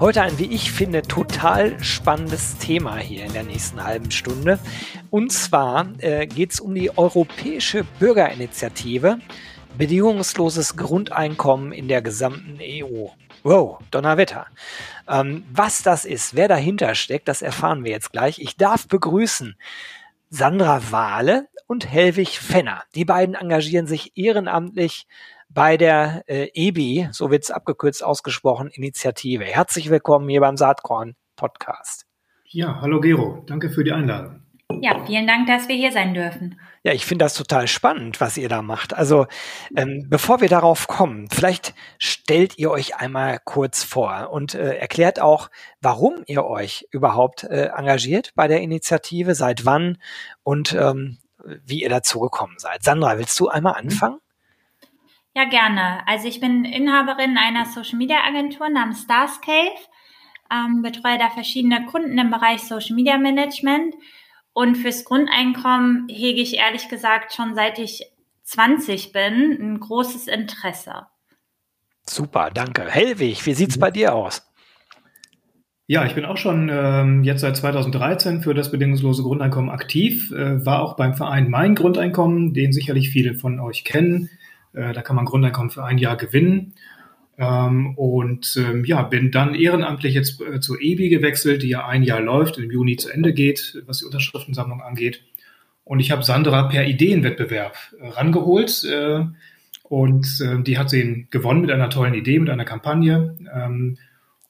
Heute ein, wie ich finde, total spannendes Thema hier in der nächsten halben Stunde. Und zwar äh, geht es um die Europäische Bürgerinitiative bedingungsloses Grundeinkommen in der gesamten EU. Wow, Donnerwetter. Ähm, was das ist, wer dahinter steckt, das erfahren wir jetzt gleich. Ich darf begrüßen Sandra Wahle und Helwig Fenner. Die beiden engagieren sich ehrenamtlich bei der äh, EBI, so wird es abgekürzt ausgesprochen, Initiative. Herzlich willkommen hier beim Saatkorn Podcast. Ja, hallo Gero, danke für die Einladung. Ja, vielen Dank, dass wir hier sein dürfen. Ja, ich finde das total spannend, was ihr da macht. Also, ähm, bevor wir darauf kommen, vielleicht stellt ihr euch einmal kurz vor und äh, erklärt auch, warum ihr euch überhaupt äh, engagiert bei der Initiative, seit wann und ähm, wie ihr dazu gekommen seid. Sandra, willst du einmal mhm. anfangen? Ja, gerne. Also ich bin Inhaberin einer Social Media Agentur namens Starscale, ähm, betreue da verschiedene Kunden im Bereich Social Media Management und fürs Grundeinkommen hege ich ehrlich gesagt schon seit ich 20 bin ein großes Interesse. Super, danke. Hellwig, wie sieht's bei dir aus? Ja, ich bin auch schon ähm, jetzt seit 2013 für das bedingungslose Grundeinkommen aktiv, äh, war auch beim Verein Mein Grundeinkommen, den sicherlich viele von euch kennen. Äh, da kann man Grundeinkommen für ein Jahr gewinnen. Ähm, und ähm, ja, bin dann ehrenamtlich jetzt äh, zur EBI gewechselt, die ja ein Jahr läuft, im Juni zu Ende geht, was die Unterschriftensammlung angeht. Und ich habe Sandra per Ideenwettbewerb äh, rangeholt. Und äh, die hat sie gewonnen mit einer tollen Idee, mit einer Kampagne. Ähm,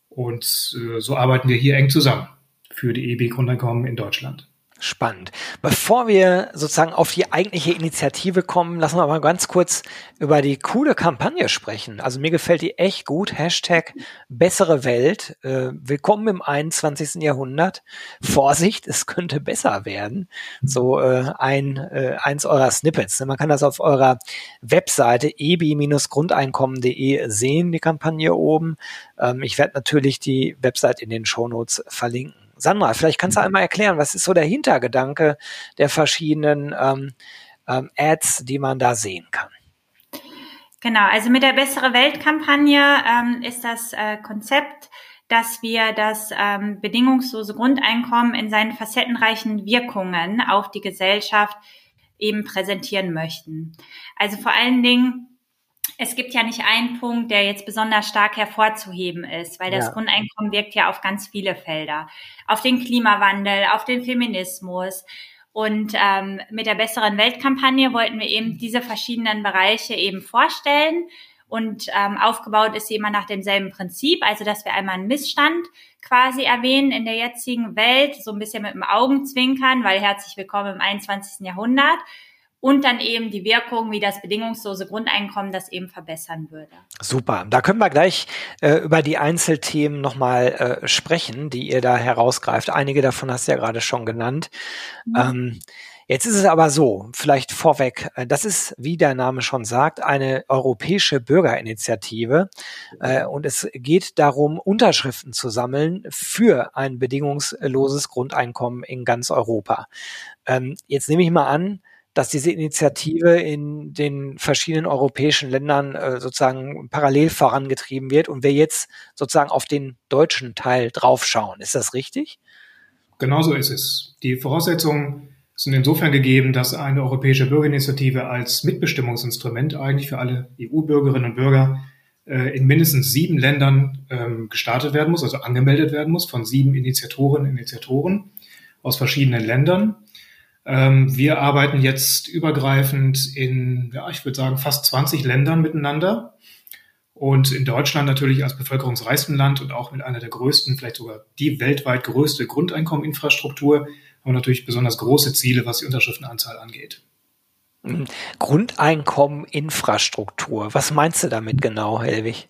und so arbeiten wir hier eng zusammen für die EBI Grundeinkommen in Deutschland. Spannend. Bevor wir sozusagen auf die eigentliche Initiative kommen, lassen wir mal ganz kurz über die coole Kampagne sprechen. Also mir gefällt die echt gut. Hashtag bessere Welt. Äh, willkommen im 21. Jahrhundert. Vorsicht, es könnte besser werden. So äh, ein äh, eins eurer Snippets. Man kann das auf eurer Webseite ebi-grundeinkommen.de sehen, die Kampagne oben. Ähm, ich werde natürlich die Website in den Shownotes verlinken. Sandra, vielleicht kannst du einmal erklären, was ist so der Hintergedanke der verschiedenen ähm, ähm, Ads, die man da sehen kann? Genau, also mit der Bessere Welt-Kampagne ähm, ist das äh, Konzept, dass wir das ähm, bedingungslose Grundeinkommen in seinen facettenreichen Wirkungen auf die Gesellschaft eben präsentieren möchten. Also vor allen Dingen es gibt ja nicht einen Punkt, der jetzt besonders stark hervorzuheben ist, weil das ja. Grundeinkommen wirkt ja auf ganz viele Felder. Auf den Klimawandel, auf den Feminismus. Und ähm, mit der besseren Weltkampagne wollten wir eben diese verschiedenen Bereiche eben vorstellen. Und ähm, aufgebaut ist sie immer nach demselben Prinzip, also dass wir einmal einen Missstand quasi erwähnen in der jetzigen Welt, so ein bisschen mit dem Augenzwinkern, weil herzlich willkommen im 21. Jahrhundert und dann eben die Wirkung, wie das bedingungslose Grundeinkommen das eben verbessern würde. Super. Da können wir gleich äh, über die Einzelthemen nochmal äh, sprechen, die ihr da herausgreift. Einige davon hast du ja gerade schon genannt. Mhm. Ähm, Jetzt ist es aber so, vielleicht vorweg, äh, das ist, wie der Name schon sagt, eine europäische Bürgerinitiative äh, und es geht darum, Unterschriften zu sammeln für ein bedingungsloses Grundeinkommen in ganz Europa. Ähm, jetzt nehme ich mal an, dass diese Initiative in den verschiedenen europäischen Ländern äh, sozusagen parallel vorangetrieben wird und wir jetzt sozusagen auf den deutschen Teil draufschauen. Ist das richtig? Genauso ist es. Die Voraussetzungen sind insofern gegeben, dass eine europäische Bürgerinitiative als Mitbestimmungsinstrument eigentlich für alle EU-Bürgerinnen und Bürger äh, in mindestens sieben Ländern ähm, gestartet werden muss, also angemeldet werden muss von sieben Initiatorinnen und Initiatoren aus verschiedenen Ländern. Ähm, wir arbeiten jetzt übergreifend in, ja, ich würde sagen, fast 20 Ländern miteinander. Und in Deutschland natürlich als bevölkerungsreichstem Land und auch mit einer der größten, vielleicht sogar die weltweit größte Grundeinkommeninfrastruktur, haben wir natürlich besonders große Ziele, was die Unterschriftenanzahl angeht. Hm. Grundeinkommeninfrastruktur. Was meinst du damit genau, Helwig?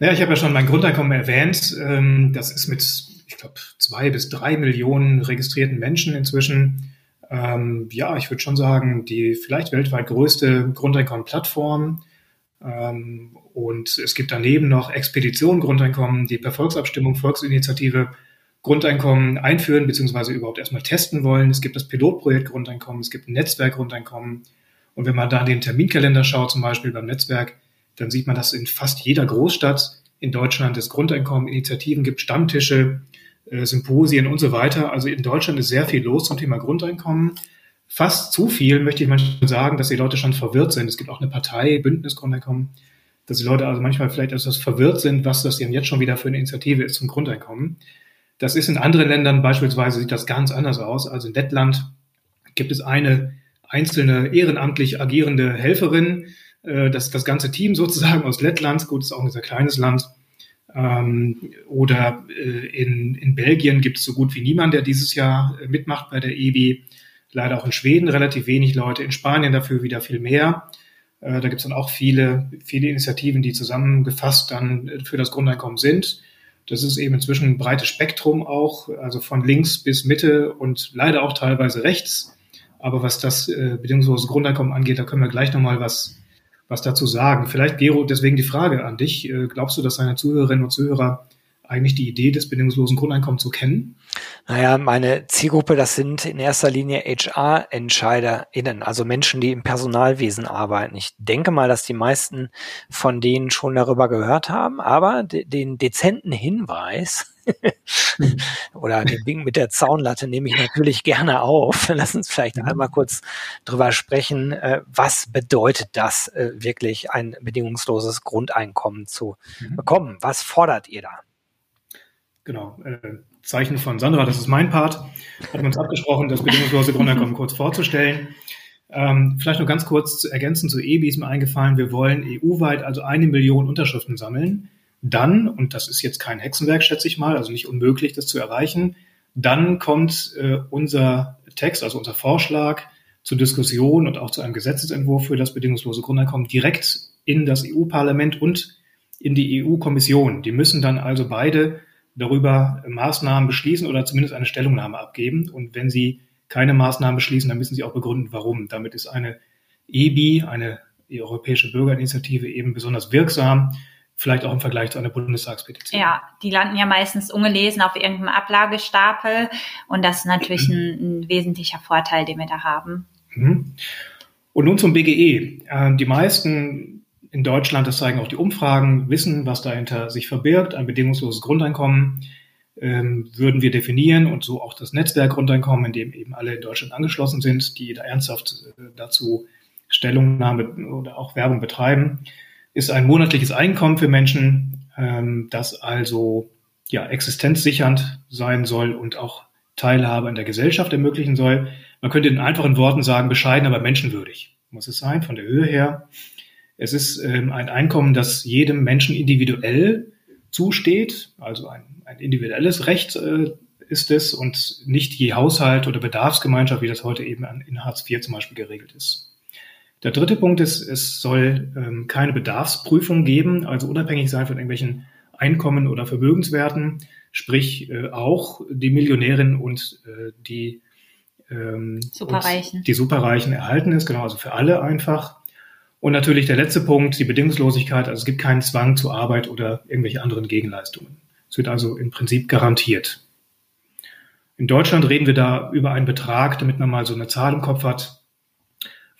Ja, ich habe ja schon mein Grundeinkommen erwähnt. Ähm, das ist mit, ich glaube, zwei bis drei Millionen registrierten Menschen inzwischen ähm, ja, ich würde schon sagen, die vielleicht weltweit größte Grundeinkommen-Plattform. Ähm, und es gibt daneben noch Expedition Grundeinkommen, die per Volksabstimmung, Volksinitiative Grundeinkommen einführen beziehungsweise überhaupt erstmal testen wollen. Es gibt das Pilotprojekt Grundeinkommen, es gibt ein Netzwerk Grundeinkommen. Und wenn man da den Terminkalender schaut, zum Beispiel beim Netzwerk, dann sieht man, dass in fast jeder Großstadt in Deutschland es Grundeinkommen, Initiativen gibt, Stammtische, Symposien und so weiter. Also in Deutschland ist sehr viel los zum Thema Grundeinkommen. Fast zu viel, möchte ich manchmal sagen, dass die Leute schon verwirrt sind. Es gibt auch eine Partei, Bündnis Grundeinkommen, dass die Leute also manchmal vielleicht etwas verwirrt sind, was das denn jetzt schon wieder für eine Initiative ist zum Grundeinkommen. Das ist in anderen Ländern beispielsweise sieht das ganz anders aus. Also in Lettland gibt es eine einzelne ehrenamtlich agierende Helferin, äh, das, das ganze Team sozusagen aus Lettland, gut, ist auch ein sehr kleines Land. Ähm, oder äh, in, in Belgien gibt es so gut wie niemand, der dieses Jahr äh, mitmacht bei der EBI. Leider auch in Schweden relativ wenig Leute, in Spanien dafür wieder viel mehr. Äh, da gibt es dann auch viele, viele Initiativen, die zusammengefasst dann äh, für das Grundeinkommen sind. Das ist eben inzwischen ein breites Spektrum auch, also von links bis Mitte und leider auch teilweise rechts. Aber was das äh, bedingungslose Grundeinkommen angeht, da können wir gleich nochmal was, was dazu sagen. Vielleicht, Gero, deswegen die Frage an dich. Äh, glaubst du, dass deine Zuhörerinnen und Zuhörer eigentlich die Idee des bedingungslosen Grundeinkommens zu kennen? Naja, meine Zielgruppe, das sind in erster Linie HR-EntscheiderInnen, also Menschen, die im Personalwesen arbeiten. Ich denke mal, dass die meisten von denen schon darüber gehört haben, aber den dezenten Hinweis oder den Wink mit der Zaunlatte nehme ich natürlich gerne auf. Lass uns vielleicht mhm. einmal kurz drüber sprechen, äh, was bedeutet das äh, wirklich, ein bedingungsloses Grundeinkommen zu mhm. bekommen? Was fordert ihr da? Genau. Äh, Zeichen von Sandra, das ist mein Part. Hatten wir uns abgesprochen, das bedingungslose Grundeinkommen kurz vorzustellen. Ähm, vielleicht noch ganz kurz zu ergänzen zu EBI ist mir eingefallen, wir wollen EU-weit also eine Million Unterschriften sammeln. Dann, und das ist jetzt kein Hexenwerk, schätze ich mal, also nicht unmöglich, das zu erreichen, dann kommt äh, unser Text, also unser Vorschlag zur Diskussion und auch zu einem Gesetzesentwurf für das bedingungslose Grundeinkommen direkt in das EU-Parlament und in die EU-Kommission. Die müssen dann also beide darüber Maßnahmen beschließen oder zumindest eine Stellungnahme abgeben. Und wenn sie keine Maßnahmen beschließen, dann müssen sie auch begründen, warum. Damit ist eine EBI, eine Europäische Bürgerinitiative, eben besonders wirksam, vielleicht auch im Vergleich zu einer Bundestagspetition. Ja, die landen ja meistens ungelesen auf irgendeinem Ablagestapel und das ist natürlich ein, ein wesentlicher Vorteil, den wir da haben. Mhm. Und nun zum BGE. Äh, die meisten in Deutschland, das zeigen auch die Umfragen, wissen, was dahinter sich verbirgt. Ein bedingungsloses Grundeinkommen ähm, würden wir definieren und so auch das Netzwerkgrundeinkommen, in dem eben alle in Deutschland angeschlossen sind, die da ernsthaft äh, dazu Stellungnahme oder auch Werbung betreiben, ist ein monatliches Einkommen für Menschen, ähm, das also ja existenzsichernd sein soll und auch Teilhabe in der Gesellschaft ermöglichen soll. Man könnte in einfachen Worten sagen, bescheiden, aber menschenwürdig muss es sein, von der Höhe her. Es ist ähm, ein Einkommen, das jedem Menschen individuell zusteht, also ein, ein individuelles Recht äh, ist es und nicht je Haushalt oder Bedarfsgemeinschaft, wie das heute eben an, in Hartz IV zum Beispiel geregelt ist. Der dritte Punkt ist, es soll ähm, keine Bedarfsprüfung geben, also unabhängig sein von irgendwelchen Einkommen oder Vermögenswerten, sprich äh, auch die Millionärin und äh, die ähm, Superreichen. die Superreichen erhalten ist, genau, also für alle einfach. Und natürlich der letzte Punkt, die Bedingungslosigkeit. Also es gibt keinen Zwang zur Arbeit oder irgendwelche anderen Gegenleistungen. Es wird also im Prinzip garantiert. In Deutschland reden wir da über einen Betrag, damit man mal so eine Zahl im Kopf hat.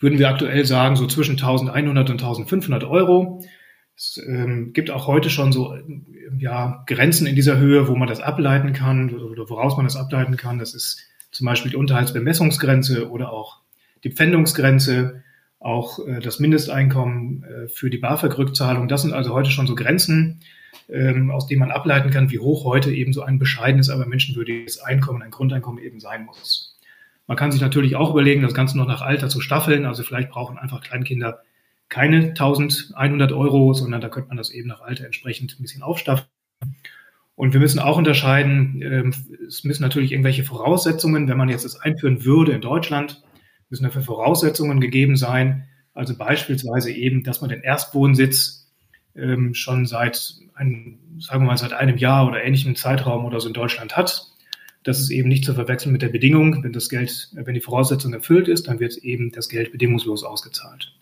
Würden wir aktuell sagen, so zwischen 1100 und 1500 Euro. Es ähm, gibt auch heute schon so ja, Grenzen in dieser Höhe, wo man das ableiten kann oder woraus man das ableiten kann. Das ist zum Beispiel die Unterhaltsbemessungsgrenze oder auch die Pfändungsgrenze auch äh, das Mindesteinkommen äh, für die BAföG-Rückzahlung. Das sind also heute schon so Grenzen, ähm, aus denen man ableiten kann, wie hoch heute eben so ein bescheidenes, aber menschenwürdiges Einkommen, ein Grundeinkommen eben sein muss. Man kann sich natürlich auch überlegen, das Ganze noch nach Alter zu staffeln. Also vielleicht brauchen einfach Kleinkinder keine 1100 Euro, sondern da könnte man das eben nach Alter entsprechend ein bisschen aufstaffeln. Und wir müssen auch unterscheiden, ähm, es müssen natürlich irgendwelche Voraussetzungen, wenn man jetzt das einführen würde in Deutschland, müssen dafür Voraussetzungen gegeben sein. Also beispielsweise eben, dass man den Erstwohnsitz ähm, schon seit einem, sagen wir mal, seit einem Jahr oder ähnlichem Zeitraum oder so in Deutschland hat. Das ist eben nicht zu verwechseln mit der Bedingung. Wenn das Geld, wenn die Voraussetzung erfüllt ist, dann wird eben das Geld bedingungslos ausgezahlt.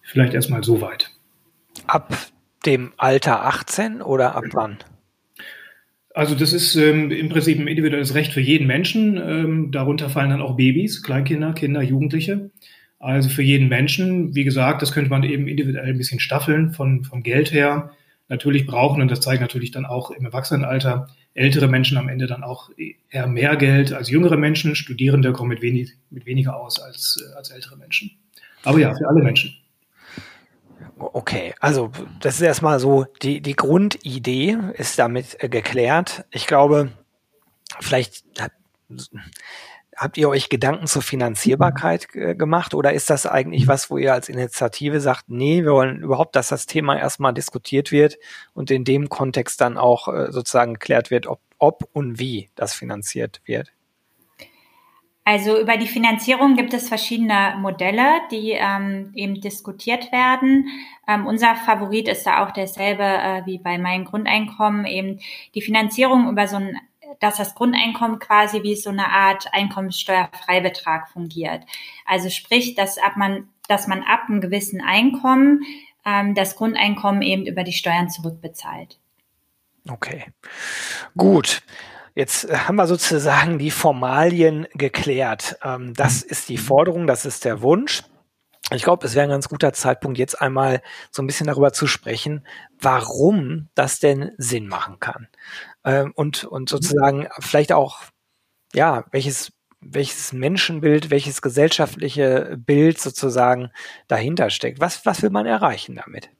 Vielleicht erstmal so weit. Ab dem Alter 18 oder ab wann? Also das ist ähm, im Prinzip ein individuelles Recht für jeden Menschen. Ähm, darunter fallen dann auch Babys, Kleinkinder, Kinder, Jugendliche. Also für jeden Menschen, wie gesagt, das könnte man eben individuell ein bisschen staffeln von, vom Geld her. Natürlich brauchen, und das zeigt natürlich dann auch im Erwachsenenalter, ältere Menschen am Ende dann auch eher mehr Geld als jüngere Menschen. Studierende kommen mit, wenig, mit weniger aus als, als ältere Menschen. Aber ja, für alle Menschen. Okay, also das ist erstmal so, die, die Grundidee ist damit äh, geklärt. Ich glaube, vielleicht habt ihr euch Gedanken zur Finanzierbarkeit äh, gemacht oder ist das eigentlich was, wo ihr als Initiative sagt, nee, wir wollen überhaupt, dass das Thema erstmal diskutiert wird und in dem Kontext dann auch äh, sozusagen geklärt wird, ob, ob und wie das finanziert wird? Also über die Finanzierung gibt es verschiedene Modelle, die ähm, eben diskutiert werden. Ähm, unser Favorit ist da auch derselbe äh, wie bei meinem Grundeinkommen, eben die Finanzierung über so ein dass das Grundeinkommen quasi wie so eine Art Einkommenssteuerfreibetrag fungiert. Also sprich, dass ab man, dass man ab einem gewissen Einkommen ähm, das Grundeinkommen eben über die Steuern zurückbezahlt. Okay, gut. Jetzt äh, haben wir sozusagen die Formalien geklärt. Ähm, das ist die Forderung, das ist der Wunsch. Ich glaube, es wäre ein ganz guter Zeitpunkt, jetzt einmal so ein bisschen darüber zu sprechen, warum das denn Sinn machen kann. Ähm, und, und sozusagen vielleicht auch, ja, welches, welches Menschenbild, welches gesellschaftliche Bild sozusagen dahinter steckt. Was, was will man erreichen damit?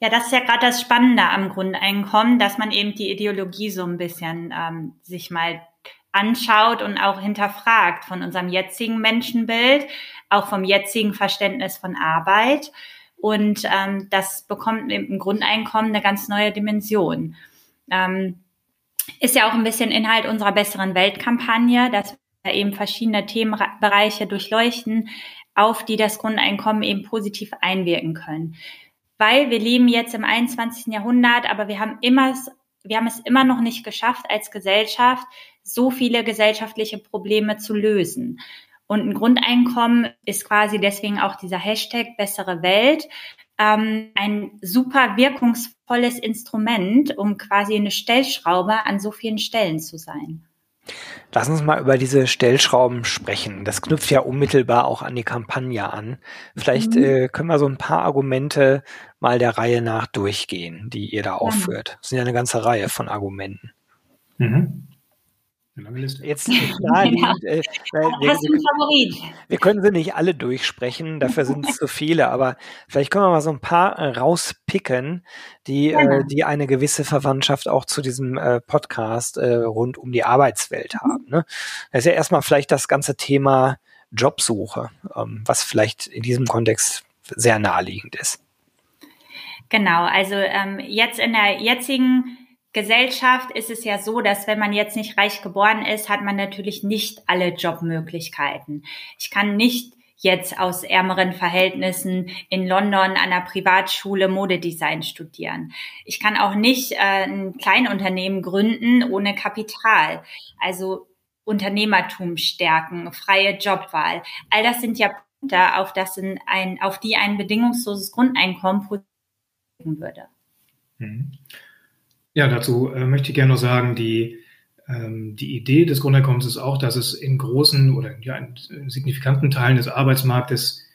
Ja, das ist ja gerade das Spannende am Grundeinkommen, dass man eben die Ideologie so ein bisschen ähm, sich mal anschaut und auch hinterfragt von unserem jetzigen Menschenbild, auch vom jetzigen Verständnis von Arbeit. Und ähm, das bekommt im Grundeinkommen eine ganz neue Dimension. Ähm, ist ja auch ein bisschen Inhalt unserer besseren Weltkampagne, dass wir eben verschiedene Themenbereiche durchleuchten, auf die das Grundeinkommen eben positiv einwirken können weil wir leben jetzt im 21. Jahrhundert, aber wir haben immer, wir haben es immer noch nicht geschafft, als Gesellschaft so viele gesellschaftliche Probleme zu lösen. Und ein Grundeinkommen ist quasi deswegen auch dieser Hashtag bessere Welt ähm, ein super wirkungsvolles Instrument, um quasi eine Stellschraube an so vielen Stellen zu sein. Lass uns mal über diese Stellschrauben sprechen. Das knüpft ja unmittelbar auch an die Kampagne an. Vielleicht mhm. äh, können wir so ein paar Argumente mal der Reihe nach durchgehen, die ihr da aufführt. Das sind ja eine ganze Reihe von Argumenten. Mhm. Jetzt naheliegend, äh, wir, wir, wir, können sie nicht alle durchsprechen, dafür sind es zu viele, aber vielleicht können wir mal so ein paar äh, rauspicken, die, äh, die eine gewisse Verwandtschaft auch zu diesem äh, Podcast äh, rund um die Arbeitswelt haben. Ne? Das ist ja erstmal vielleicht das ganze Thema Jobsuche, ähm, was vielleicht in diesem Kontext sehr naheliegend ist. Genau, also ähm, jetzt in der jetzigen Gesellschaft ist es ja so, dass wenn man jetzt nicht reich geboren ist, hat man natürlich nicht alle Jobmöglichkeiten. Ich kann nicht jetzt aus ärmeren Verhältnissen in London an einer Privatschule Modedesign studieren. Ich kann auch nicht äh, ein Kleinunternehmen gründen ohne Kapital. Also Unternehmertum stärken, freie Jobwahl. All das sind ja Punkte, auf, das ein, auf die ein bedingungsloses Grundeinkommen würde. Mhm. Ja, dazu äh, möchte ich gerne noch sagen, die, ähm, die Idee des Grundeinkommens ist auch, dass es in großen oder ja, in signifikanten Teilen des Arbeitsmarktes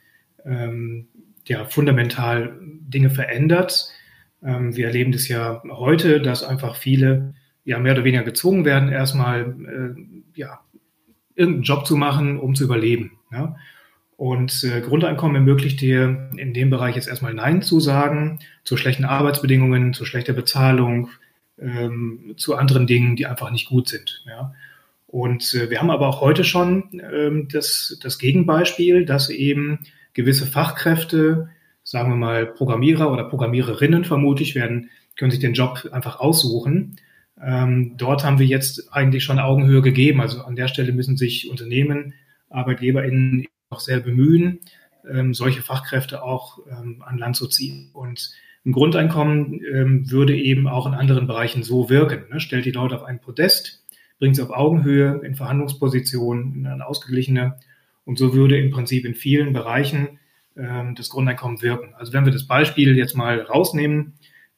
ähm, ja, fundamental Dinge verändert. Ähm, wir erleben das ja heute, dass einfach viele ja mehr oder weniger gezwungen werden, erstmal äh, ja, irgendeinen Job zu machen, um zu überleben. Ja? Und äh, Grundeinkommen ermöglicht dir in dem Bereich jetzt erstmal Nein zu sagen, zu schlechten Arbeitsbedingungen, zu schlechter Bezahlung, ähm, zu anderen Dingen, die einfach nicht gut sind. Ja. Und äh, wir haben aber auch heute schon ähm, das, das Gegenbeispiel, dass eben gewisse Fachkräfte, sagen wir mal Programmierer oder Programmiererinnen vermutlich, werden, können sich den Job einfach aussuchen. Ähm, dort haben wir jetzt eigentlich schon Augenhöhe gegeben. Also an der Stelle müssen sich Unternehmen, ArbeitgeberInnen auch sehr bemühen, ähm, solche Fachkräfte auch ähm, an Land zu ziehen. Und ein Grundeinkommen ähm, würde eben auch in anderen Bereichen so wirken. Ne? Stellt die Leute auf einen Podest, bringt sie auf Augenhöhe in Verhandlungspositionen, in eine ausgeglichene. Und so würde im Prinzip in vielen Bereichen ähm, das Grundeinkommen wirken. Also wenn wir das Beispiel jetzt mal rausnehmen,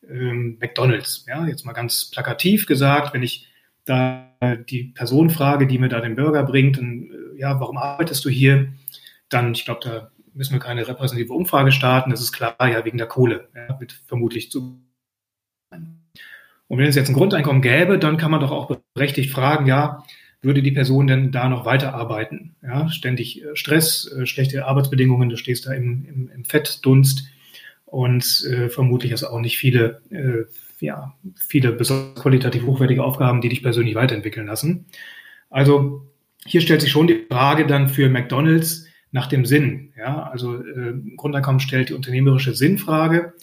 ähm, McDonald's, ja, jetzt mal ganz plakativ gesagt, wenn ich da die Person frage, die mir da den Burger bringt, und, äh, ja, warum arbeitest du hier? Dann, ich glaube, da müssen wir keine repräsentative Umfrage starten. Das ist klar, ja, wegen der Kohle, ja, wird vermutlich zu. Und wenn es jetzt ein Grundeinkommen gäbe, dann kann man doch auch berechtigt fragen, ja, würde die Person denn da noch weiterarbeiten? Ja, ständig äh, Stress, äh, schlechte Arbeitsbedingungen, du stehst da im, im, im Fettdunst und äh, vermutlich hast auch nicht viele, äh, ja, viele besonders qualitativ hochwertige Aufgaben, die dich persönlich weiterentwickeln lassen. Also hier stellt sich schon die Frage dann für McDonalds nach dem Sinn. Ja, also äh, Grundeinkommen stellt die unternehmerische Sinnfrage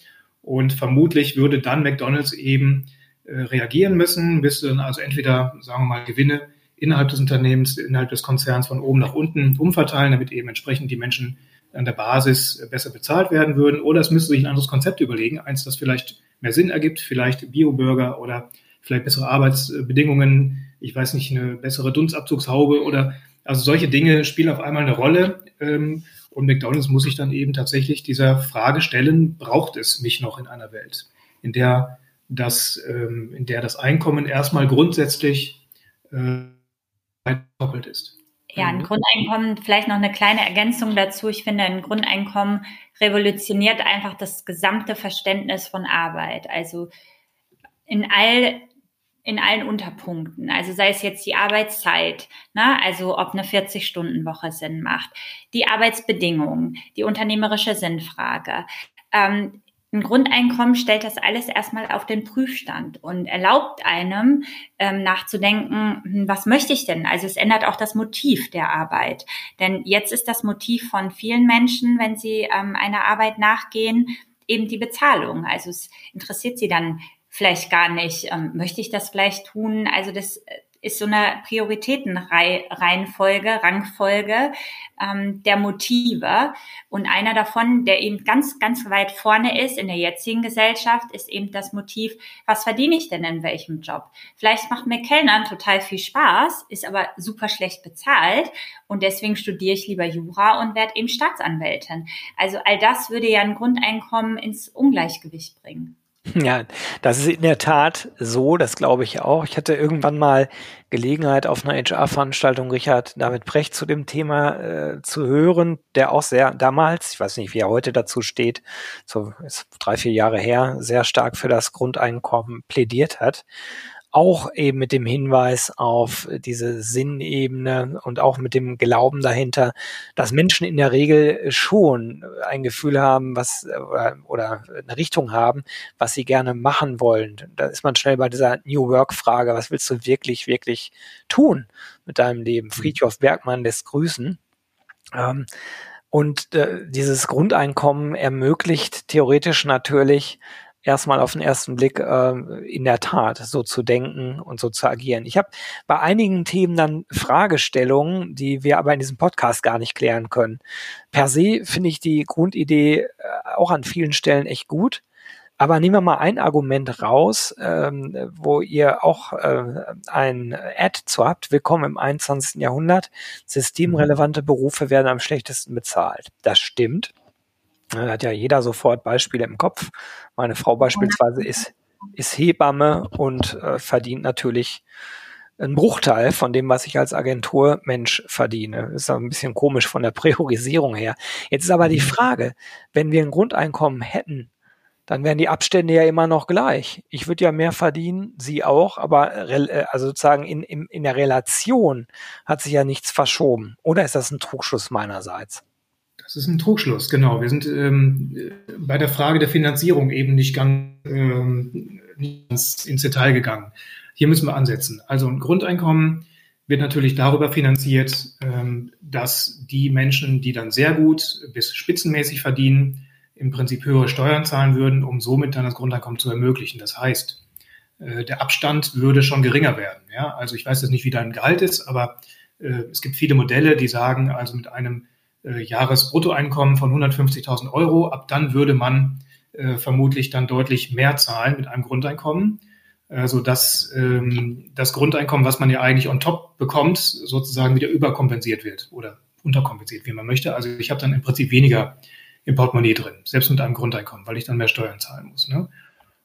und vermutlich würde dann McDonalds eben äh, reagieren müssen, bis dann also entweder, sagen wir mal, Gewinne innerhalb des Unternehmens, innerhalb des Konzerns von oben nach unten umverteilen, damit eben entsprechend die Menschen an der Basis besser bezahlt werden würden. Oder es müsste sich ein anderes Konzept überlegen, eins, das vielleicht mehr Sinn ergibt, vielleicht Bio-Burger oder vielleicht bessere Arbeitsbedingungen, ich weiß nicht, eine bessere Dunstabzugshaube oder also solche Dinge spielen auf einmal eine Rolle. Ähm, und McDonald's muss sich dann eben tatsächlich dieser Frage stellen, braucht es mich noch in einer Welt, in der das, ähm, in der das Einkommen erstmal grundsätzlich äh, gekoppelt ist. Ja, ein Grundeinkommen, vielleicht noch eine kleine Ergänzung dazu. Ich finde, ein Grundeinkommen revolutioniert einfach das gesamte Verständnis von Arbeit. Also in all in allen Unterpunkten. Also sei es jetzt die Arbeitszeit, ne? also ob eine 40-Stunden-Woche Sinn macht, die Arbeitsbedingungen, die unternehmerische Sinnfrage. Ähm, ein Grundeinkommen stellt das alles erstmal auf den Prüfstand und erlaubt einem ähm, nachzudenken, hm, was möchte ich denn? Also es ändert auch das Motiv der Arbeit. Denn jetzt ist das Motiv von vielen Menschen, wenn sie ähm, einer Arbeit nachgehen, eben die Bezahlung. Also es interessiert sie dann vielleicht gar nicht, ähm, möchte ich das vielleicht tun? Also das äh, ist so eine Prioritätenreihenfolge, Rangfolge ähm, der Motive. Und einer davon, der eben ganz, ganz weit vorne ist in der jetzigen Gesellschaft, ist eben das Motiv, was verdiene ich denn in welchem Job? Vielleicht macht mir Kellnern total viel Spaß, ist aber super schlecht bezahlt und deswegen studiere ich lieber Jura und werde eben Staatsanwältin. Also all das würde ja ein Grundeinkommen ins Ungleichgewicht bringen. Ja, das ist in der Tat so, das glaube ich auch. Ich hatte irgendwann mal Gelegenheit auf einer HR-Veranstaltung Richard David Brecht zu dem Thema äh, zu hören, der auch sehr damals, ich weiß nicht, wie er heute dazu steht, so ist drei, vier Jahre her, sehr stark für das Grundeinkommen plädiert hat auch eben mit dem Hinweis auf diese Sinnebene und auch mit dem Glauben dahinter, dass Menschen in der Regel schon ein Gefühl haben, was oder, oder eine Richtung haben, was sie gerne machen wollen. Da ist man schnell bei dieser New Work Frage, was willst du wirklich, wirklich tun mit deinem Leben? Mhm. Friedhof Bergmann lässt grüßen. Ähm, und äh, dieses Grundeinkommen ermöglicht theoretisch natürlich erstmal auf den ersten Blick äh, in der Tat so zu denken und so zu agieren. Ich habe bei einigen Themen dann Fragestellungen, die wir aber in diesem Podcast gar nicht klären können. Per se finde ich die Grundidee äh, auch an vielen Stellen echt gut. Aber nehmen wir mal ein Argument raus, ähm, wo ihr auch äh, ein Ad zu habt. Willkommen im 21. Jahrhundert. Systemrelevante Berufe werden am schlechtesten bezahlt. Das stimmt. Da hat ja jeder sofort Beispiele im Kopf. Meine Frau beispielsweise ist, ist Hebamme und äh, verdient natürlich einen Bruchteil von dem, was ich als Agenturmensch verdiene. Ist ein bisschen komisch von der Priorisierung her. Jetzt ist aber die mhm. Frage, wenn wir ein Grundeinkommen hätten, dann wären die Abstände ja immer noch gleich. Ich würde ja mehr verdienen, sie auch, aber äh, also sozusagen in, in, in der Relation hat sich ja nichts verschoben. Oder ist das ein Trugschluss meinerseits? Das ist ein Trugschluss, genau. Wir sind ähm, bei der Frage der Finanzierung eben nicht ganz, ähm, nicht ganz ins Detail gegangen. Hier müssen wir ansetzen. Also ein Grundeinkommen wird natürlich darüber finanziert, ähm, dass die Menschen, die dann sehr gut bis spitzenmäßig verdienen, im Prinzip höhere Steuern zahlen würden, um somit dann das Grundeinkommen zu ermöglichen. Das heißt, äh, der Abstand würde schon geringer werden. Ja? Also ich weiß jetzt nicht, wie dein Gehalt ist, aber äh, es gibt viele Modelle, die sagen, also mit einem äh, Jahresbruttoeinkommen von 150.000 Euro. Ab dann würde man äh, vermutlich dann deutlich mehr zahlen mit einem Grundeinkommen. äh, so dass ähm, das Grundeinkommen, was man ja eigentlich on top bekommt, sozusagen wieder überkompensiert wird oder unterkompensiert, wie man möchte. Also ich habe dann im Prinzip weniger im Portemonnaie drin, selbst mit einem Grundeinkommen, weil ich dann mehr Steuern zahlen muss. Ne?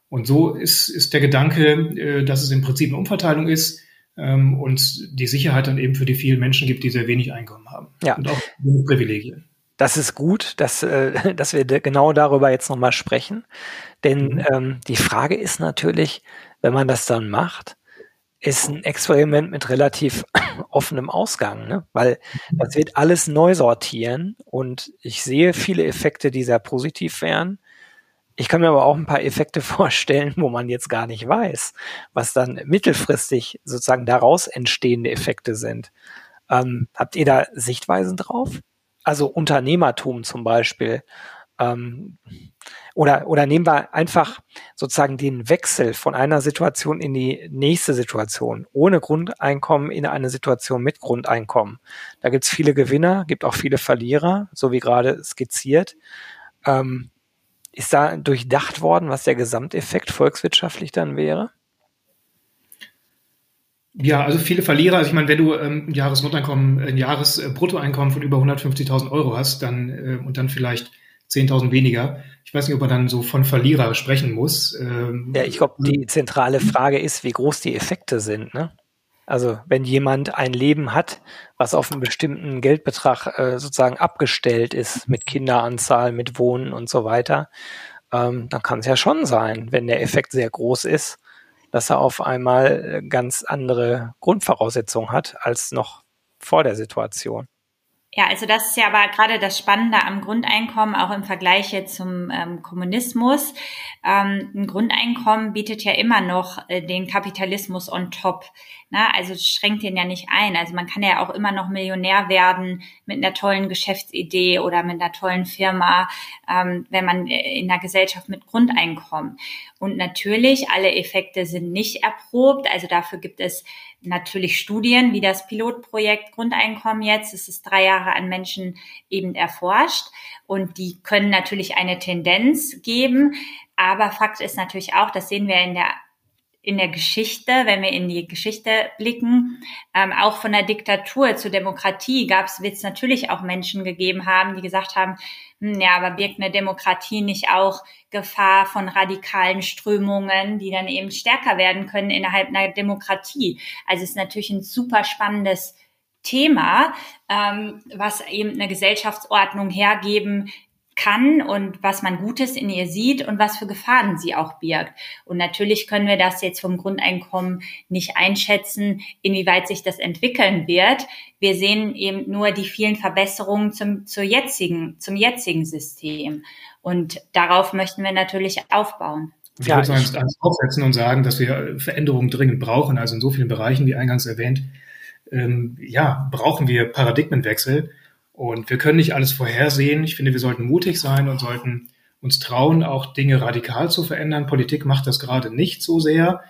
Und so ist, ist der Gedanke, äh, dass es im Prinzip eine Umverteilung ist ähm, und die Sicherheit dann eben für die vielen Menschen gibt, die sehr wenig Einkommen haben ja. und auch Privilegien. Das ist gut, dass, äh, dass wir genau darüber jetzt nochmal sprechen. Denn mhm. ähm, die Frage ist natürlich, wenn man das dann macht, ist ein Experiment mit relativ offenem Ausgang, ne? weil das wird alles neu sortieren und ich sehe viele Effekte, die sehr positiv wären. Ich kann mir aber auch ein paar Effekte vorstellen, wo man jetzt gar nicht weiß, was dann mittelfristig sozusagen daraus entstehende Effekte sind. Ähm, habt ihr da Sichtweisen drauf? Also Unternehmertum zum Beispiel. Ähm, oder, oder nehmen wir einfach sozusagen den Wechsel von einer Situation in die nächste Situation, ohne Grundeinkommen in eine Situation mit Grundeinkommen. Da gibt es viele Gewinner, gibt auch viele Verlierer, so wie gerade skizziert. Ähm, ist da durchdacht worden, was der Gesamteffekt volkswirtschaftlich dann wäre? Ja, also viele Verlierer. Also ich meine, wenn du ähm, ein Jahresgrundeinkommen, ein Jahresbruttoeinkommen von über 150.000 Euro hast, dann äh, und dann vielleicht 10.000 weniger. Ich weiß nicht, ob man dann so von Verlierer sprechen muss. Ähm, ja, ich glaube, die zentrale Frage ist, wie groß die Effekte sind. Ne? Also wenn jemand ein Leben hat, was auf einen bestimmten Geldbetrag äh, sozusagen abgestellt ist, mit Kinderanzahl, mit Wohnen und so weiter, ähm, dann kann es ja schon sein, wenn der Effekt sehr groß ist, dass er auf einmal äh, ganz andere Grundvoraussetzungen hat als noch vor der Situation. Ja, also das ist ja aber gerade das Spannende am Grundeinkommen, auch im Vergleich jetzt zum ähm, Kommunismus. Ähm, ein Grundeinkommen bietet ja immer noch äh, den Kapitalismus on top. Na, ne? also schränkt den ja nicht ein. Also man kann ja auch immer noch Millionär werden mit einer tollen Geschäftsidee oder mit einer tollen Firma, ähm, wenn man äh, in einer Gesellschaft mit Grundeinkommen. Und natürlich, alle Effekte sind nicht erprobt. Also dafür gibt es natürlich Studien, wie das Pilotprojekt Grundeinkommen jetzt. Es ist drei Jahre an Menschen eben erforscht und die können natürlich eine Tendenz geben. Aber Fakt ist natürlich auch, das sehen wir in der in der Geschichte, wenn wir in die Geschichte blicken, ähm, auch von der Diktatur zur Demokratie gab es, wird es natürlich auch Menschen gegeben haben, die gesagt haben, hm, ja, aber birgt eine Demokratie nicht auch Gefahr von radikalen Strömungen, die dann eben stärker werden können innerhalb einer Demokratie? Also es ist natürlich ein super spannendes Thema, ähm, was eben eine Gesellschaftsordnung hergeben kann und was man Gutes in ihr sieht und was für Gefahren sie auch birgt. Und natürlich können wir das jetzt vom Grundeinkommen nicht einschätzen, inwieweit sich das entwickeln wird. Wir sehen eben nur die vielen Verbesserungen zum, zur jetzigen, zum jetzigen System. Und darauf möchten wir natürlich aufbauen. Ich ja, würde eins, eins aufsetzen und sagen, dass wir Veränderungen dringend brauchen. Also in so vielen Bereichen, wie eingangs erwähnt, ähm, ja, brauchen wir Paradigmenwechsel. Und wir können nicht alles vorhersehen. Ich finde, wir sollten mutig sein und sollten uns trauen, auch Dinge radikal zu verändern. Politik macht das gerade nicht so sehr.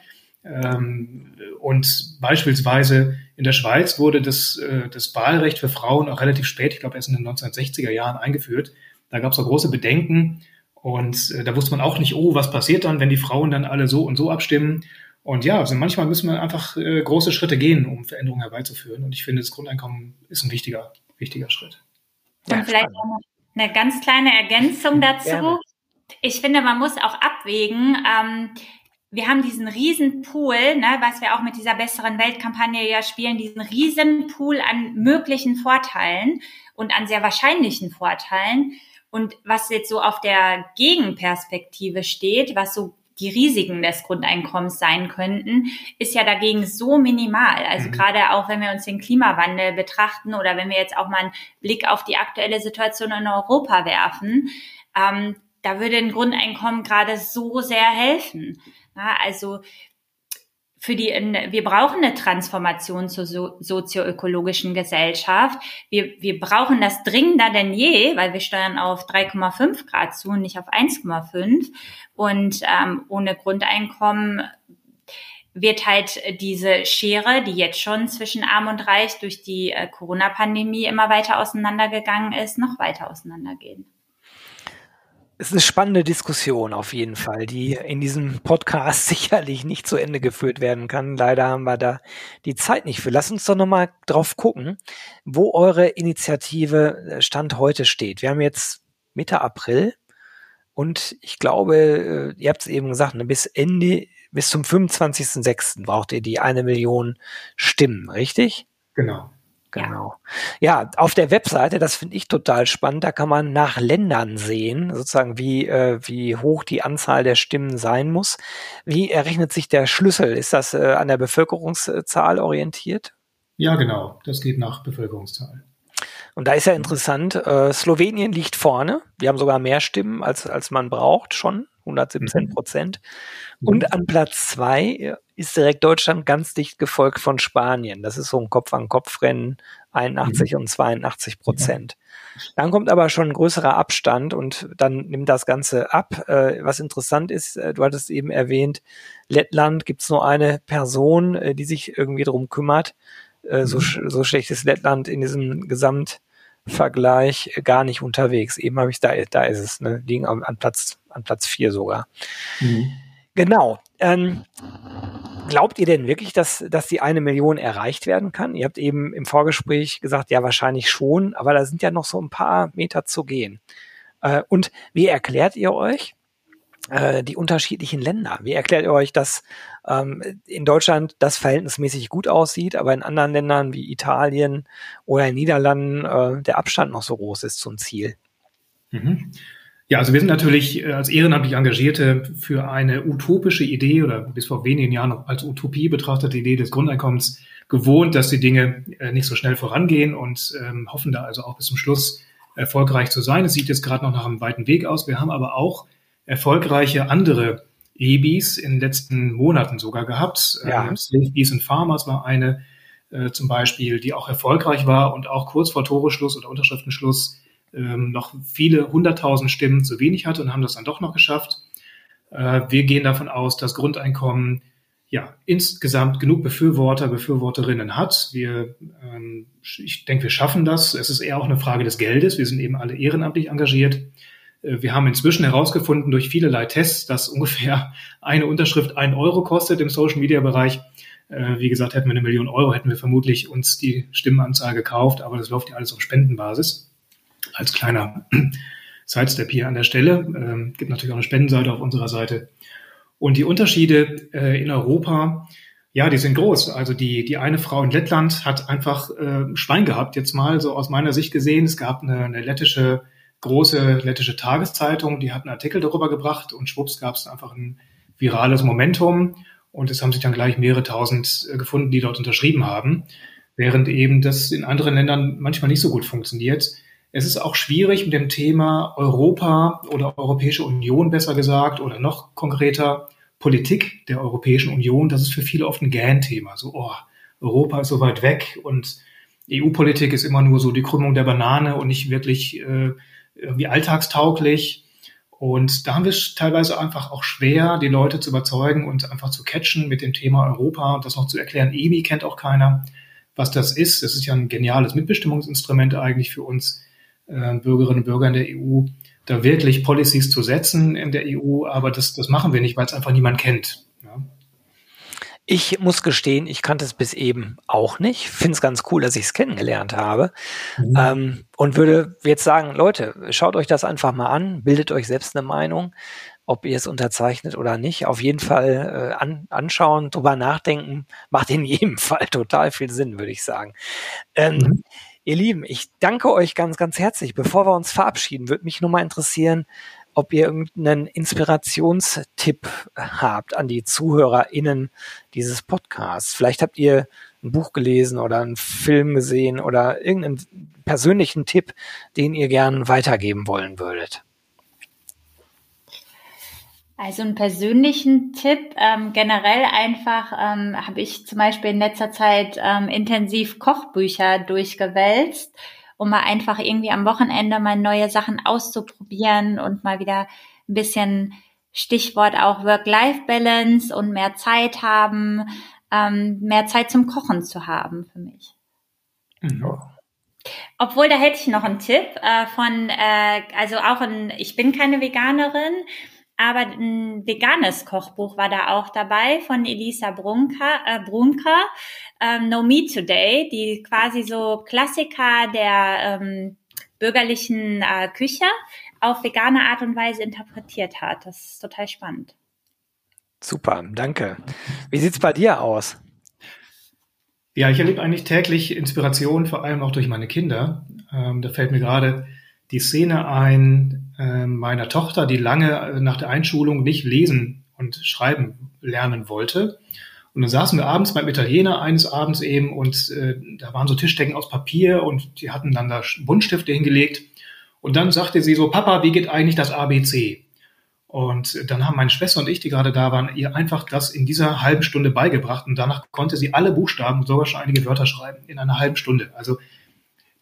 Ähm, und beispielsweise in der Schweiz wurde das, äh, das Wahlrecht für Frauen auch relativ spät, ich glaube erst in den 1960er Jahren eingeführt. Da gab es auch große Bedenken und äh, da wusste man auch nicht, oh, was passiert dann, wenn die Frauen dann alle so und so abstimmen. Und ja, also manchmal müssen wir einfach äh, große Schritte gehen, um Veränderungen herbeizuführen. Und ich finde, das Grundeinkommen ist ein wichtiger wichtiger Schritt. Und ja, vielleicht noch eine ganz kleine Ergänzung dazu. Gerne. Ich finde, man muss auch abwägen, ähm, wir haben diesen riesen Pool, ne, was wir auch mit dieser besseren Weltkampagne ja spielen, diesen riesen Pool an möglichen Vorteilen und an sehr wahrscheinlichen Vorteilen. Und was jetzt so auf der Gegenperspektive steht, was so die Risiken des Grundeinkommens sein könnten, ist ja dagegen so minimal. Also mhm. gerade auch, wenn wir uns den Klimawandel betrachten oder wenn wir jetzt auch mal einen Blick auf die aktuelle Situation in Europa werfen, ähm, da würde ein Grundeinkommen gerade so sehr helfen. Ja, also für die, wir brauchen eine Transformation zur so, sozioökologischen Gesellschaft. Wir, wir brauchen das dringender denn je, weil wir steuern auf 3,5 Grad zu und nicht auf 1,5. Und ähm, ohne Grundeinkommen wird halt diese Schere, die jetzt schon zwischen Arm und Reich durch die äh, Corona-Pandemie immer weiter auseinandergegangen ist, noch weiter auseinandergehen. Es ist eine spannende Diskussion auf jeden Fall, die in diesem Podcast sicherlich nicht zu Ende geführt werden kann. Leider haben wir da die Zeit nicht für. Lass uns doch nochmal drauf gucken, wo eure Initiative äh, Stand heute steht. Wir haben jetzt Mitte April und ich glaube, äh, ihr habt es eben gesagt, ne, bis Ende, bis zum 25.06. braucht ihr die eine Million Stimmen, richtig? Genau. Genau. Ja, auf der Webseite, das finde ich total spannend, da kann man nach Ländern sehen, sozusagen wie, äh, wie hoch die Anzahl der Stimmen sein muss. Wie errechnet sich der Schlüssel? Ist das äh, an der Bevölkerungszahl orientiert? Ja, genau. Das geht nach Bevölkerungszahl. Und da ist ja interessant, äh, Slowenien liegt vorne. Wir haben sogar mehr Stimmen, als, als man braucht schon. 117 Prozent. Mhm. Und an Platz zwei ist direkt Deutschland ganz dicht gefolgt von Spanien. Das ist so ein Kopf-an-Kopf-Rennen, 81 mhm. und 82 Prozent. Ja. Dann kommt aber schon ein größerer Abstand und dann nimmt das Ganze ab. Äh, was interessant ist, äh, du hattest eben erwähnt, Lettland gibt es nur eine Person, äh, die sich irgendwie drum kümmert. Äh, mhm. so, so schlecht ist Lettland in diesem Gesamtvergleich gar nicht unterwegs. Eben habe ich da, da ist es, ne, liegen an Platz, an Platz vier sogar. Mhm. Genau. Ähm, glaubt ihr denn wirklich, dass, dass die eine Million erreicht werden kann? Ihr habt eben im Vorgespräch gesagt, ja, wahrscheinlich schon, aber da sind ja noch so ein paar Meter zu gehen. Äh, und wie erklärt ihr euch äh, die unterschiedlichen Länder? Wie erklärt ihr euch, dass ähm, in Deutschland das verhältnismäßig gut aussieht, aber in anderen Ländern wie Italien oder in Niederlanden äh, der Abstand noch so groß ist zum Ziel? Mhm. Ja, also wir sind natürlich äh, als ehrenamtlich Engagierte für eine utopische Idee oder bis vor wenigen Jahren noch als Utopie betrachtete Idee des Grundeinkommens gewohnt, dass die Dinge äh, nicht so schnell vorangehen und ähm, hoffen da also auch bis zum Schluss erfolgreich zu sein. Es sieht jetzt gerade noch nach einem weiten Weg aus. Wir haben aber auch erfolgreiche andere EBIs in den letzten Monaten sogar gehabt. Ja. Ähm, Bees and Farmers war eine äh, zum Beispiel, die auch erfolgreich war und auch kurz vor Toreschluss oder Unterschriftenschluss ähm, noch viele hunderttausend Stimmen zu wenig hatte und haben das dann doch noch geschafft. Äh, wir gehen davon aus, dass Grundeinkommen ja insgesamt genug Befürworter, Befürworterinnen hat. Wir, ähm, ich denke, wir schaffen das. Es ist eher auch eine Frage des Geldes. Wir sind eben alle ehrenamtlich engagiert. Äh, wir haben inzwischen herausgefunden durch vielerlei Tests, dass ungefähr eine Unterschrift ein Euro kostet im Social Media Bereich. Äh, wie gesagt, hätten wir eine Million Euro, hätten wir vermutlich uns die Stimmenanzahl gekauft, aber das läuft ja alles auf Spendenbasis als kleiner Sidestep hier an der Stelle. Ähm, gibt natürlich auch eine Spendenseite auf unserer Seite. Und die Unterschiede äh, in Europa, ja, die sind groß. Also die, die eine Frau in Lettland hat einfach äh, Schwein gehabt, jetzt mal so aus meiner Sicht gesehen. Es gab eine, eine lettische, große lettische Tageszeitung, die hat einen Artikel darüber gebracht und schwupps gab es einfach ein virales Momentum. Und es haben sich dann gleich mehrere tausend äh, gefunden, die dort unterschrieben haben. Während eben das in anderen Ländern manchmal nicht so gut funktioniert. Es ist auch schwierig mit dem Thema Europa oder Europäische Union besser gesagt oder noch konkreter Politik der Europäischen Union. Das ist für viele oft ein Gähn-Thema. So, oh, Europa ist so weit weg und EU-Politik ist immer nur so die Krümmung der Banane und nicht wirklich äh, irgendwie alltagstauglich. Und da haben wir es teilweise einfach auch schwer, die Leute zu überzeugen und einfach zu catchen mit dem Thema Europa und das noch zu erklären. EBI kennt auch keiner, was das ist. Das ist ja ein geniales Mitbestimmungsinstrument eigentlich für uns äh, Bürgerinnen und Bürger in der EU, da wirklich Policies zu setzen in der EU, aber das, das machen wir nicht, weil es einfach niemand kennt. Ja. Ich muss gestehen, ich kannte es bis eben auch nicht. Finde es ganz cool, dass ich es kennengelernt habe. Mhm. Ähm, und würde jetzt sagen, Leute, schaut euch das einfach mal an, bildet euch selbst eine Meinung, ob ihr es unterzeichnet oder nicht. Auf jeden Fall äh, an, anschauen, drüber nachdenken, macht in jedem Fall total viel Sinn, würde ich sagen. Ähm, mhm. Ihr Lieben, ich danke euch ganz, ganz herzlich. Bevor wir uns verabschieden, würde mich nur mal interessieren, ob ihr irgendeinen Inspirationstipp habt an die ZuhörerInnen dieses Podcasts. Vielleicht habt ihr ein Buch gelesen oder einen Film gesehen oder irgendeinen persönlichen Tipp, den ihr gern weitergeben wollen würdet. Also einen persönlichen Tipp, ähm, generell einfach ähm, habe ich zum Beispiel in letzter Zeit ähm, intensiv Kochbücher durchgewälzt, um mal einfach irgendwie am Wochenende mal neue Sachen auszuprobieren und mal wieder ein bisschen Stichwort auch Work-Life-Balance und mehr Zeit haben, ähm, mehr Zeit zum Kochen zu haben für mich. Mhm. Obwohl, da hätte ich noch einen Tipp äh, von, äh, also auch ein, ich bin keine Veganerin, aber ein veganes Kochbuch war da auch dabei von Elisa Brunker, äh, Brunker ähm, No Meat Today, die quasi so Klassiker der ähm, bürgerlichen äh, Küche auf vegane Art und Weise interpretiert hat. Das ist total spannend. Super, danke. Wie sieht's bei dir aus? Ja, ich erlebe eigentlich täglich Inspiration, vor allem auch durch meine Kinder. Ähm, da fällt mir gerade die Szene ein äh, meiner Tochter, die lange äh, nach der Einschulung nicht lesen und schreiben lernen wollte. Und dann saßen wir abends beim Italiener eines Abends eben und äh, da waren so Tischdecken aus Papier und die hatten dann da Buntstifte hingelegt. Und dann sagte sie so, Papa, wie geht eigentlich das ABC? Und dann haben meine Schwester und ich, die gerade da waren, ihr einfach das in dieser halben Stunde beigebracht und danach konnte sie alle Buchstaben und sogar schon einige Wörter schreiben in einer halben Stunde. Also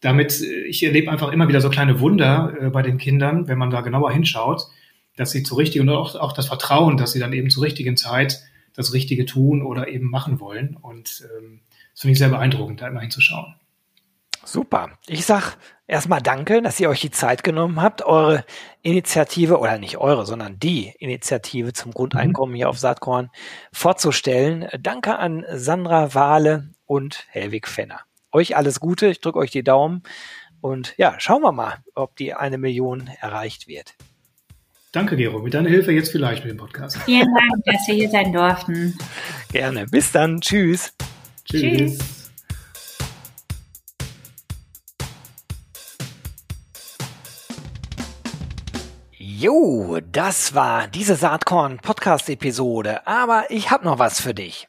damit, äh, ich erlebe einfach immer wieder so kleine Wunder äh, bei den Kindern, wenn man da genauer hinschaut, dass sie zu richtigen und auch, auch das Vertrauen, dass sie dann eben zur richtigen Zeit das Richtige tun oder eben machen wollen. Und ähm, das finde ich sehr beeindruckend, da immer hinzuschauen. Super. Ich sag erstmal danke, dass ihr euch die Zeit genommen habt, eure Initiative, oder nicht eure, sondern die Initiative zum Grundeinkommen hier auf Saatkorn vorzustellen. Danke an Sandra Wahle und Helwig Fenner. Euch alles Gute, ich drücke euch die Daumen und ja, schauen wir mal, ob die eine Million erreicht wird. Danke, Gero. Mit deiner Hilfe jetzt vielleicht mit dem Podcast. Vielen Dank, dass wir hier sein durften. Gerne. Bis dann. Tschüss. Tschüss. Tschüss. Jo, das war diese Saatkorn-Podcast-Episode, aber ich habe noch was für dich.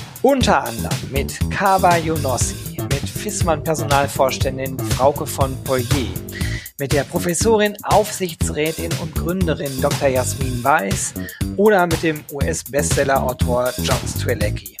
Unter anderem mit Kaba Yonossi, mit Fissmann Personalvorständin Frauke von Poirier, mit der Professorin, Aufsichtsrätin und Gründerin Dr. Jasmin Weiß oder mit dem US-Bestseller-Autor John Strelecki.